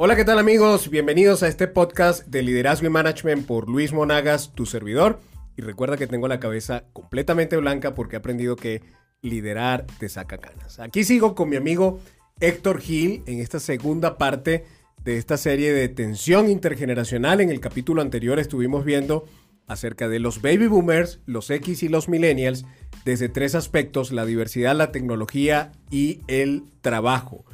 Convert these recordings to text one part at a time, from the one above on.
Hola, ¿qué tal amigos? Bienvenidos a este podcast de liderazgo y management por Luis Monagas, tu servidor. Y recuerda que tengo la cabeza completamente blanca porque he aprendido que liderar te saca canas. Aquí sigo con mi amigo Héctor Gil en esta segunda parte de esta serie de tensión intergeneracional. En el capítulo anterior estuvimos viendo acerca de los baby boomers, los X y los millennials desde tres aspectos, la diversidad, la tecnología y el trabajo.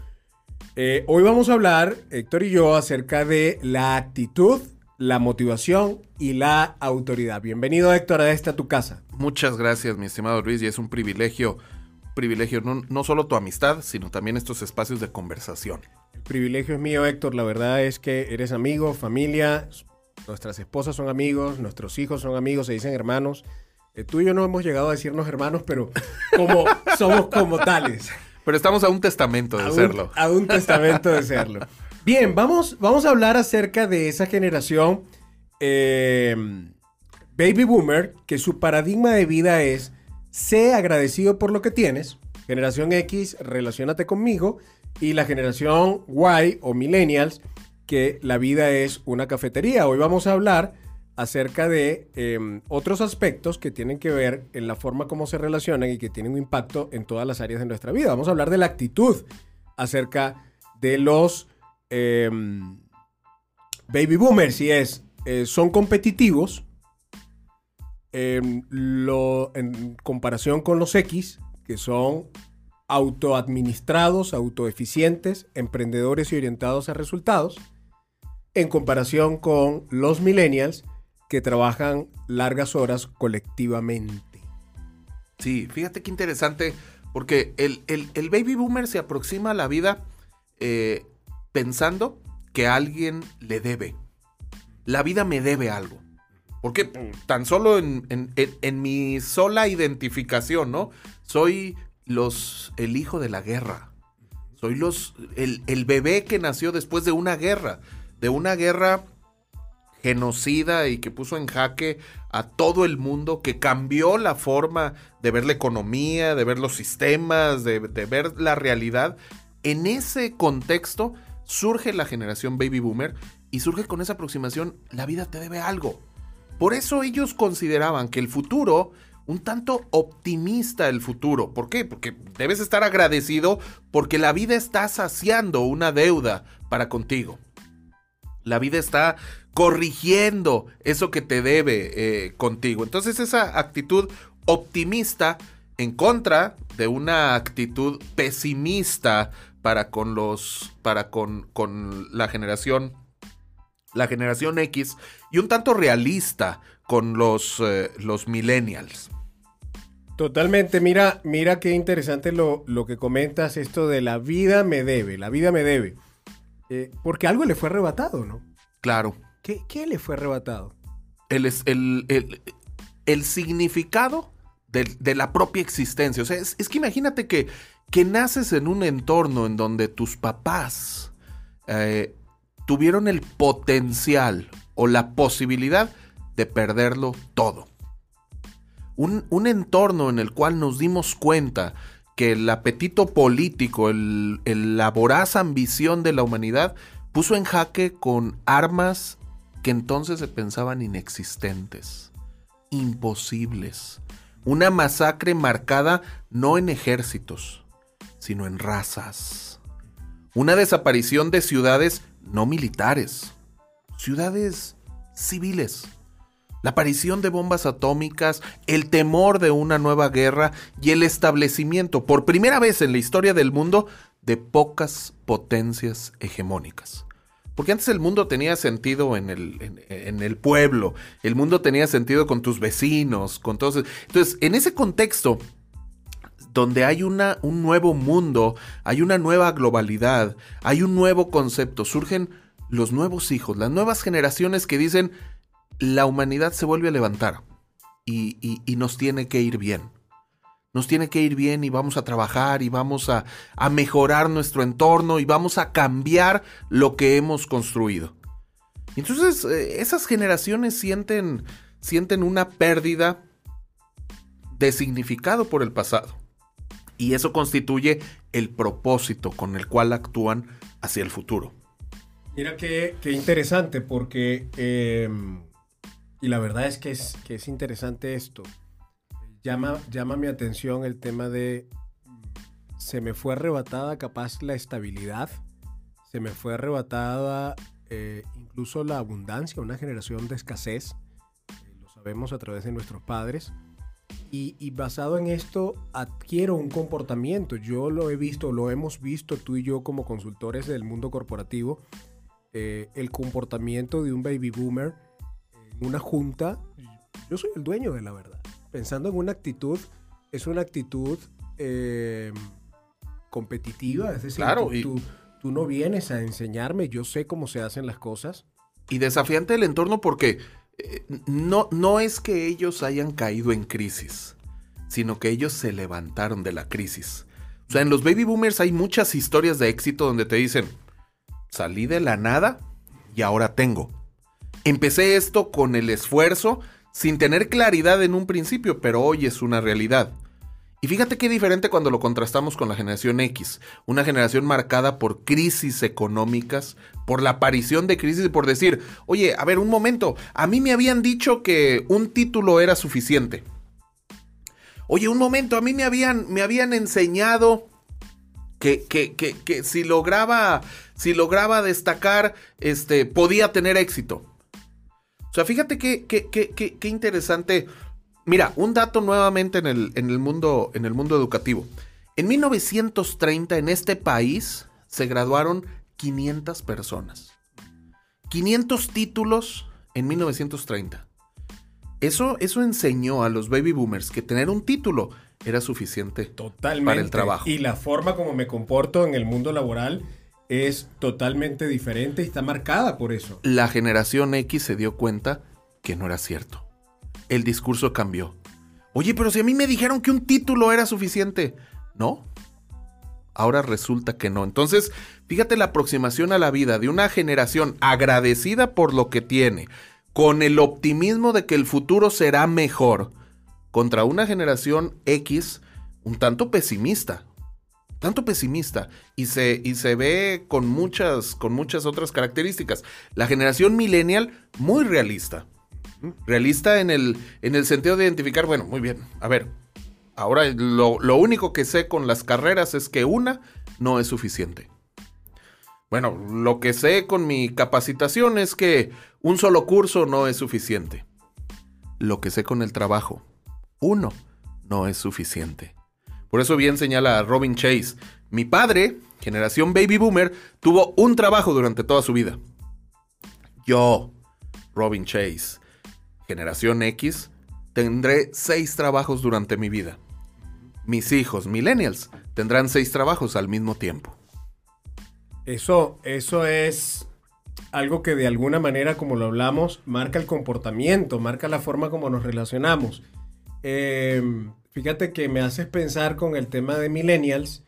Eh, hoy vamos a hablar, Héctor y yo, acerca de la actitud, la motivación y la autoridad. Bienvenido, Héctor, a esta tu casa. Muchas gracias, mi estimado Luis, y es un privilegio, privilegio no, no solo tu amistad, sino también estos espacios de conversación. El privilegio es mío, Héctor. La verdad es que eres amigo, familia, nuestras esposas son amigos, nuestros hijos son amigos, se dicen hermanos. Eh, tú y yo no hemos llegado a decirnos hermanos, pero como somos como tales. Pero estamos a un testamento de serlo. a un testamento de serlo. Bien, vamos, vamos a hablar acerca de esa generación eh, baby boomer, que su paradigma de vida es, sé agradecido por lo que tienes. Generación X, relacionate conmigo. Y la generación Y o millennials, que la vida es una cafetería. Hoy vamos a hablar acerca de em, otros aspectos que tienen que ver en la forma como se relacionan y que tienen un impacto en todas las áreas de nuestra vida. Vamos a hablar de la actitud acerca de los em, baby boomers, si es, eh, son competitivos em, en comparación con los X, que son autoadministrados, autoeficientes, emprendedores y orientados a resultados, en comparación con los millennials, que trabajan largas horas colectivamente. Sí, fíjate qué interesante, porque el, baby boomer se aproxima a la vida eh, pensando que alguien le debe. La vida me debe algo. Porque tan solo en, mi sola identificación, ¿no? Soy los, el hijo de la guerra. Soy los, el, el bebé que nació después de una guerra. De una guerra genocida y que puso en jaque a todo el mundo, que cambió la forma de ver la economía, de ver los sistemas, de, ver la realidad. En ese contexto surge la generación baby boomer y surge con esa aproximación, la vida te debe algo. Por eso ellos consideraban que el futuro, un tanto optimista el futuro. ¿Por qué? Porque debes estar agradecido porque la vida está saciando una deuda para contigo. La vida está corrigiendo eso que te debe eh, contigo. Entonces esa actitud optimista en contra de una actitud pesimista para con los para con, con la generación la generación X y un tanto realista con los, eh, los millennials. Totalmente, mira, mira qué interesante lo, lo, que comentas, esto de la vida me debe, la vida me debe. Eh, porque algo le fue arrebatado, ¿no? Claro. ¿Qué, le fue arrebatado? El, el, el, significado de, la propia existencia. O sea, es, que imagínate que, que, naces en un entorno en donde tus papás eh, tuvieron el potencial o la posibilidad de perderlo todo. Un, un, entorno en el cual nos dimos cuenta que el apetito político, el, la voraz ambición de la humanidad puso en jaque con armas que entonces se pensaban inexistentes, imposibles. Una masacre marcada no en ejércitos, sino en razas. Una desaparición de ciudades no militares, ciudades civiles. La aparición de bombas atómicas, el temor de una nueva guerra y el establecimiento, por primera vez en la historia del mundo, de pocas potencias hegemónicas. Porque antes el mundo tenía sentido en el, en, el, pueblo, el mundo tenía sentido con tus vecinos, con todos. Entonces, en ese contexto, donde hay una, un nuevo mundo, hay una nueva globalidad, hay un nuevo concepto, surgen los nuevos hijos, las nuevas generaciones que dicen, la humanidad se vuelve a levantar y, y nos tiene que ir bien nos tiene que ir bien y vamos a trabajar y vamos a, mejorar nuestro entorno y vamos a cambiar lo que hemos construido. Entonces eh, esas generaciones sienten, sienten una pérdida de significado por el pasado. Y eso constituye el propósito con el cual actúan hacia el futuro. Mira qué, qué interesante, porque, eh, y la verdad es que, es que es interesante esto. Llama, llama mi atención el tema de, se me fue arrebatada capaz la estabilidad, se me fue arrebatada eh, incluso la abundancia, una generación de escasez, eh, lo sabemos a través de nuestros padres. Y, basado en esto adquiero un comportamiento. Yo lo he visto, lo hemos visto tú y yo como consultores del mundo corporativo, eh, el comportamiento de un baby boomer en una junta. Yo soy el dueño de la verdad. Pensando en una actitud, es una actitud eh, competitiva, es decir, Claro, tú, y- tú- tú no vienes a enseñarme, yo sé cómo se hacen las cosas. Y desafiante el entorno porque eh, no, no es que ellos hayan caído en crisis, sino que ellos se levantaron de la crisis. O sea, en los baby boomers hay muchas historias de éxito donde te dicen, salí de la nada y ahora tengo. Empecé esto con el esfuerzo, sin tener claridad en un principio, pero hoy es una realidad. Y fíjate qué diferente cuando lo contrastamos con la generación X, una generación marcada por crisis económicas, por la aparición de crisis y por decir, oye, a ver, un momento, a mí me habían dicho que un título era suficiente. Oye, un momento, a mí me habían, me habían enseñado que, que, que, que si lograba, si lograba destacar, este, podía tener éxito. O sea, fíjate qué, qué, qué, qué, interesante. Mira, un dato nuevamente en el, en el mundo, en el mundo educativo. En 1930 en este país se graduaron 500 personas. 500 títulos en 1930. Eso, eso enseñó a los baby boomers que tener un título era suficiente. Totalmente. Para el trabajo. Y la forma como me comporto en el mundo laboral es totalmente diferente y está marcada por eso. La generación X se dio cuenta que no era cierto. El discurso cambió. Oye, pero si a mí me dijeron que un título era suficiente. ¿No? Ahora resulta que no. Entonces, fíjate la aproximación a la vida de una generación agradecida por lo que tiene, con el optimismo de que el futuro será mejor, contra una generación X un tanto pesimista. Tanto pesimista. Y se, y se ve con muchas, con muchas otras características. La generación millennial, muy realista. Realista en el, en el sentido de identificar, bueno, muy bien, a ver, ahora lo, lo único que sé con las carreras es que una no es suficiente. Bueno, lo que sé con mi capacitación es que un solo curso no es suficiente. Lo que sé con el trabajo, uno no es suficiente. Por eso bien señala Robin Chase, mi padre, generación baby boomer, tuvo un trabajo durante toda su vida. Yo, Robin Chase, generación X, tendré seis trabajos durante mi vida. Mis hijos, millennials, tendrán seis trabajos al mismo tiempo. Eso, eso es algo que de alguna manera, como lo hablamos, marca el comportamiento, marca la forma como nos relacionamos. Eh, fíjate que me haces pensar con el tema de millennials,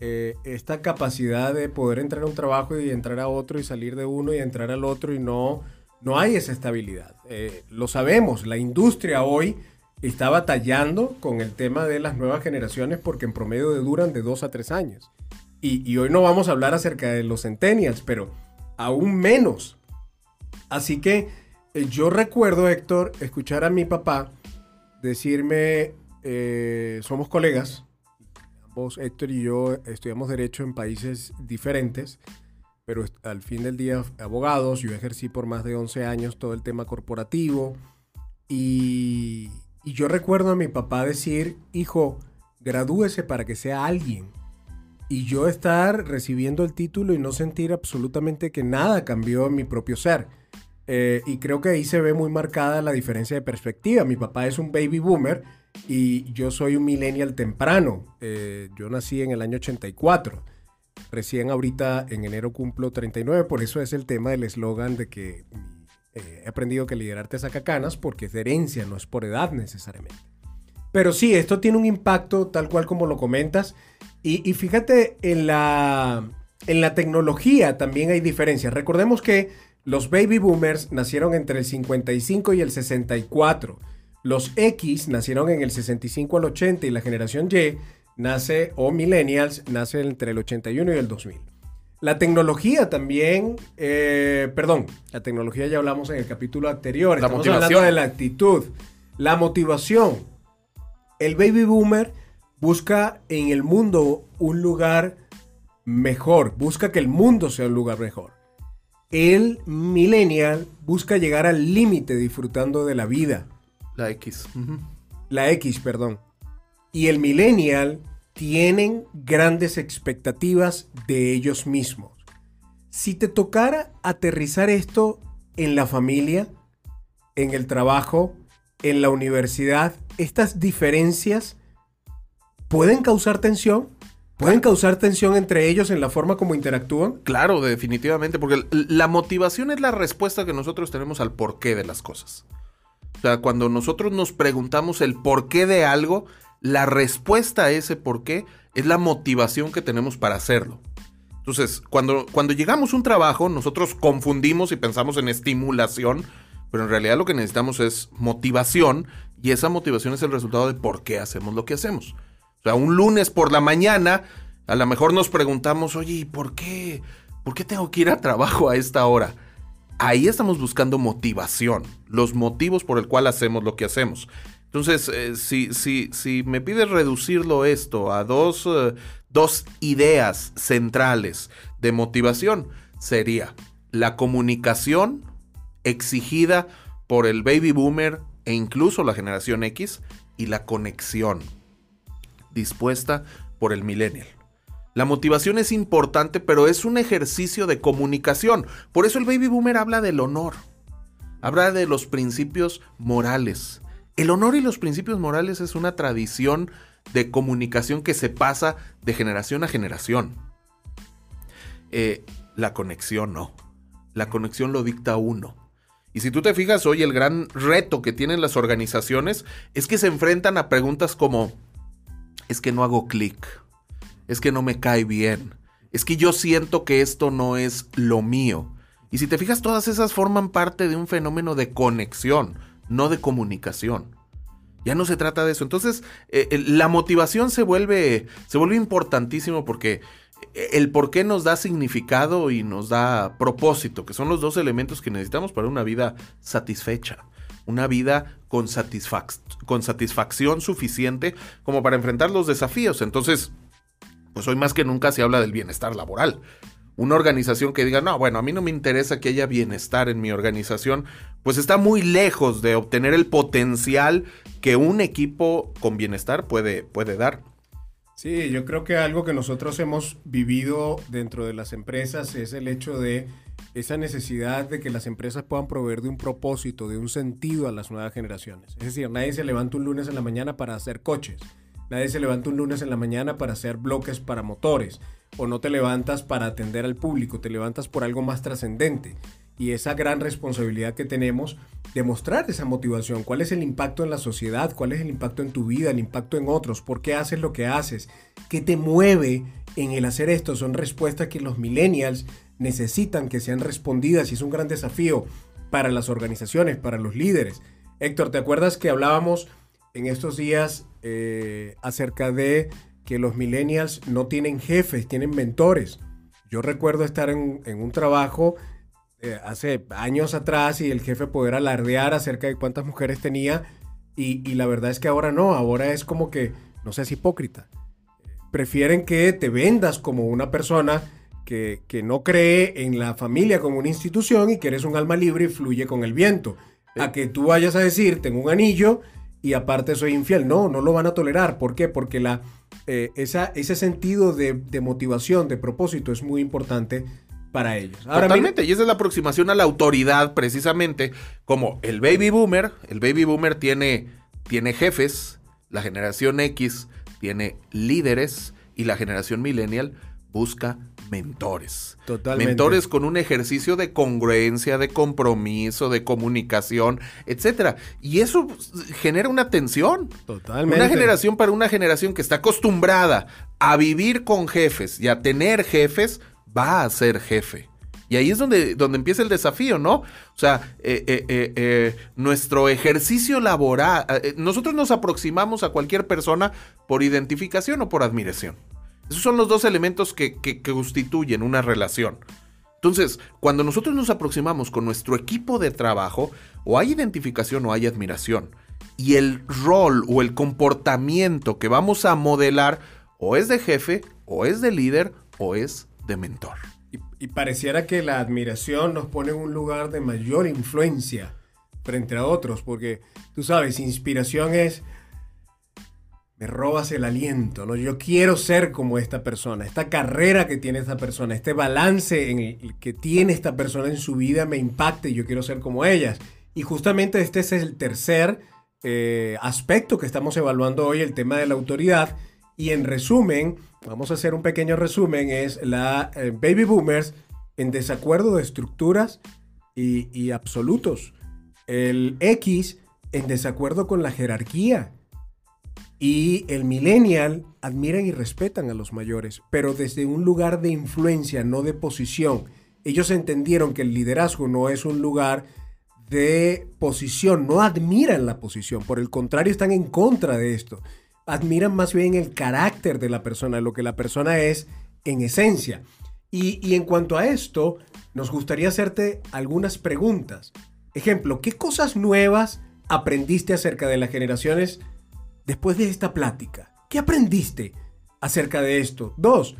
eh, esta capacidad de poder entrar a un trabajo y entrar a otro y salir de uno y entrar al otro y no, no hay esa estabilidad. Eh, lo sabemos, la industria hoy está batallando con el tema de las nuevas generaciones porque en promedio duran de dos a tres años. Y, hoy no vamos a hablar acerca de los centennials, pero aún menos. Así que eh, yo recuerdo, Héctor, escuchar a mi papá decirme, eh, somos colegas, ambos, Héctor y yo estudiamos derecho en países diferentes, pero al fin del día abogados, yo ejercí por más de 11 años todo el tema corporativo. Y, y yo recuerdo a mi papá decir, hijo, gradúese para que sea alguien y yo estar recibiendo el título y no sentir absolutamente que nada cambió en mi propio ser. Eh, y creo que ahí se ve muy marcada la diferencia de perspectiva. Mi papá es un baby boomer y yo soy un millennial temprano. Eh, yo nací en el año 84. Recién ahorita en enero cumplo 39, por eso es el tema del eslogan de que eh, he aprendido que liderarte saca canas porque es de herencia, no es por edad necesariamente. Pero sí, esto tiene un impacto tal cual como lo comentas. Y, y fíjate, en la, en la tecnología también hay diferencias. Recordemos que los baby boomers nacieron entre el 55 y el 64. Los X nacieron en el 65 al 80 y la generación Y nace, o millennials, nace entre el 81 y el 2000. La tecnología también, eh, perdón, la tecnología ya hablamos en el capítulo anterior. La Estamos motivación. hablando de la actitud, la motivación. El baby boomer busca en el mundo un lugar mejor, busca que el mundo sea un lugar mejor. El millennial busca llegar al límite disfrutando de la vida. La X. La X, perdón. Y el millennial tienen grandes expectativas de ellos mismos. Si te tocara aterrizar esto en la familia, en el trabajo, en la universidad, estas diferencias pueden causar tensión, pueden causar tensión entre ellos en la forma como interactúan. Claro, definitivamente, porque la motivación es la respuesta que nosotros tenemos al porqué de las cosas. O sea, cuando nosotros nos preguntamos el porqué de algo, la respuesta a ese porqué es la motivación que tenemos para hacerlo. Entonces, cuando, cuando llegamos a un trabajo, nosotros confundimos y pensamos en estimulación, pero en realidad lo que necesitamos es motivación y esa motivación es el resultado de por qué hacemos lo que hacemos. O sea, un lunes por la mañana, a lo mejor nos preguntamos, oye, ¿y por qué? ¿Por qué tengo que ir a trabajo a esta hora? Ahí estamos buscando motivación, los motivos por el cual hacemos lo que hacemos. Entonces, eh, si, si, si me pides reducirlo esto a dos, eh, dos ideas centrales de motivación, sería la comunicación exigida por el baby boomer e incluso la generación X y la conexión dispuesta por el millennial. La motivación es importante, pero es un ejercicio de comunicación. Por eso el baby boomer habla del honor. Habla de los principios morales. El honor y los principios morales es una tradición de comunicación que se pasa de generación a generación. Eh, la conexión no. La conexión lo dicta uno. Y si tú te fijas hoy, el gran reto que tienen las organizaciones es que se enfrentan a preguntas como, es que no hago clic, es que no me cae bien, es que yo siento que esto no es lo mío. Y si te fijas, todas esas forman parte de un fenómeno de conexión, no de comunicación. Ya no se trata de eso. Entonces, eh, eh, la motivación se vuelve, se vuelve importantísimo porque eh, el por qué nos da significado y nos da propósito, que son los dos elementos que necesitamos para una vida satisfecha. Una vida con, satisfac- con satisfacción suficiente como para enfrentar los desafíos. Entonces, pues hoy más que nunca se habla del bienestar laboral. Una organización que diga, no, bueno, a mí no me interesa que haya bienestar en mi organización, pues está muy lejos de obtener el potencial que un equipo con bienestar puede, puede dar. Sí, yo creo que algo que nosotros hemos vivido dentro de las empresas es el hecho de esa necesidad de que las empresas puedan proveer de un propósito, de un sentido a las nuevas generaciones. Es decir, nadie se levanta un lunes en la mañana para hacer coches. Nadie se levanta un lunes en la mañana para hacer bloques para motores. O no te levantas para atender al público, te levantas por algo más trascendente. Y esa gran responsabilidad que tenemos de mostrar esa motivación. ¿Cuál es el impacto en la sociedad? ¿Cuál es el impacto en tu vida? ¿El impacto en otros? ¿Por qué haces lo que haces? ¿Qué te mueve en el hacer esto? Son respuestas que los millennials necesitan que sean respondidas y es un gran desafío para las organizaciones, para los líderes. Héctor, ¿te acuerdas que hablábamos en estos días eh, acerca de que los millennials no tienen jefes, tienen mentores? Yo recuerdo estar en, en un trabajo eh, hace años atrás y el jefe poder alardear acerca de cuántas mujeres tenía y, la verdad es que ahora no, ahora es como que, no sé, es hipócrita. Prefieren que te vendas como una persona que, que no cree en la familia como una institución y que eres un alma libre y fluye con el viento. A que tú vayas a decir, tengo un anillo y aparte soy infiel. No, no lo van a tolerar. ¿Por qué? Porque la, eh, esa, ese sentido de, de motivación, de propósito es muy importante para ellos. Ahora, mira- Totalmente, y esa es la aproximación a la autoridad precisamente, como el baby boomer, el baby boomer tiene, tiene jefes, la generación X tiene líderes y la generación millennial busca mentores. Totalmente. Mentores con un ejercicio de congruencia, de compromiso, de comunicación, etcétera. Y eso genera una tensión. Totalmente. Una generación para una generación que está acostumbrada a vivir con jefes y a tener jefes, va a ser jefe. Y ahí es donde, donde empieza el desafío, ¿no? O sea, eh, eh, eh, nuestro ejercicio laboral, nosotros nos aproximamos a cualquier persona por identificación o por admiración. Esos son los dos elementos que, que constituyen una relación. Entonces, cuando nosotros nos aproximamos con nuestro equipo de trabajo, o hay identificación o hay admiración. Y el rol o el comportamiento que vamos a modelar o es de jefe, o es de líder, o es de mentor. Y, pareciera que la admiración nos pone en un lugar de mayor influencia frente a otros, porque tú sabes, inspiración es, me robas el aliento, ¿no? Yo quiero ser como esta persona, esta carrera que tiene esta persona, este balance en el que tiene esta persona en su vida me impacta y yo quiero ser como ellas. Y justamente este es el tercer eh, aspecto que estamos evaluando hoy, el tema de la autoridad. Y en resumen, vamos a hacer un pequeño resumen, es la eh, baby boomers en desacuerdo de estructuras y, y absolutos. El X en desacuerdo con la jerarquía. Y el millennial admiran y respetan a los mayores, pero desde un lugar de influencia, no de posición. Ellos entendieron que el liderazgo no es un lugar de posición, no admiran la posición, por el contrario están en contra de esto. Admiran más bien el carácter de la persona, lo que la persona es en esencia. Y, en cuanto a esto, nos gustaría hacerte algunas preguntas. Ejemplo, ¿qué cosas nuevas aprendiste acerca de las generaciones después de esta plática? ¿Qué aprendiste acerca de esto? Dos,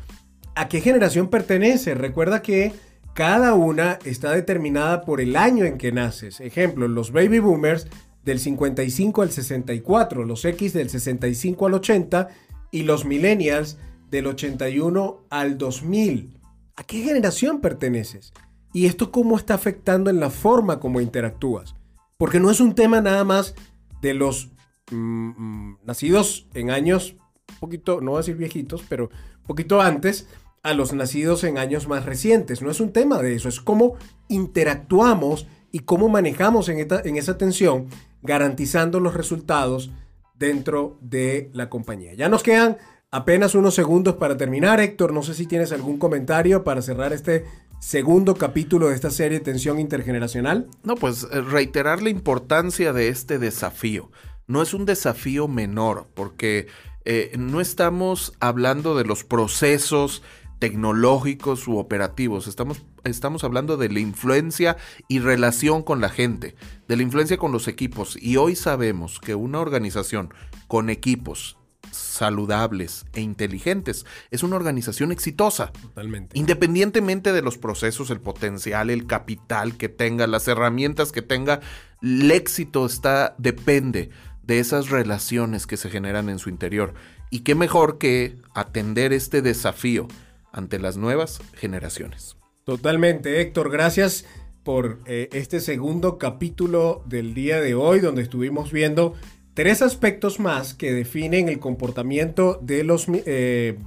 ¿a qué generación pertenece? Recuerda que cada una está determinada por el año en que naces. Ejemplo, los baby boomers del 55 al 64, los X del 65 al 80 y los millennials del 81 al 2000. ¿A qué generación perteneces? ¿Y esto cómo está afectando en la forma como interactúas? Porque no es un tema nada más de los mm, mm, nacidos en años, poquito, no voy a decir viejitos, pero poquito antes, a los nacidos en años más recientes. No es un tema de eso, es cómo interactuamos y cómo manejamos en esa tensión, garantizando los resultados dentro de la compañía. Ya nos quedan apenas unos segundos para terminar. Héctor, no sé si tienes algún comentario para cerrar este segundo capítulo de esta serie Tensión Intergeneracional. No, pues eh, reiterar la importancia de este desafío. No es un desafío menor, porque eh, no estamos hablando de los procesos tecnológicos u operativos. Estamos, estamos hablando de la influencia y relación con la gente, de la influencia con los equipos. Y hoy sabemos que una organización con equipos saludables e inteligentes es una organización exitosa. Totalmente. Independientemente de los procesos, el potencial, el capital que tenga, las herramientas que tenga, el éxito está depende de esas relaciones que se generan en su interior. Y qué mejor que atender este desafío ante las nuevas generaciones. Totalmente, Héctor, gracias por eh, este segundo capítulo del día de hoy, donde estuvimos viendo tres aspectos más que definen el comportamiento de los eh,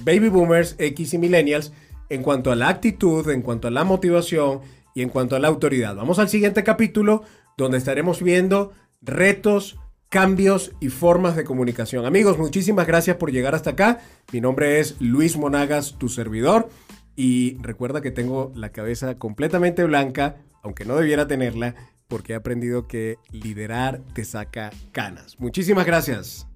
baby boomers, X y millennials en cuanto a la actitud, en cuanto a la motivación y en cuanto a la autoridad. Vamos al siguiente capítulo, donde estaremos viendo retos, cambios y formas de comunicación. Amigos, muchísimas gracias por llegar hasta acá. Mi nombre es Luis Monagas, tu servidor. Y recuerda que tengo la cabeza completamente blanca, aunque no debiera tenerla, porque he aprendido que liderar te saca canas. Muchísimas gracias.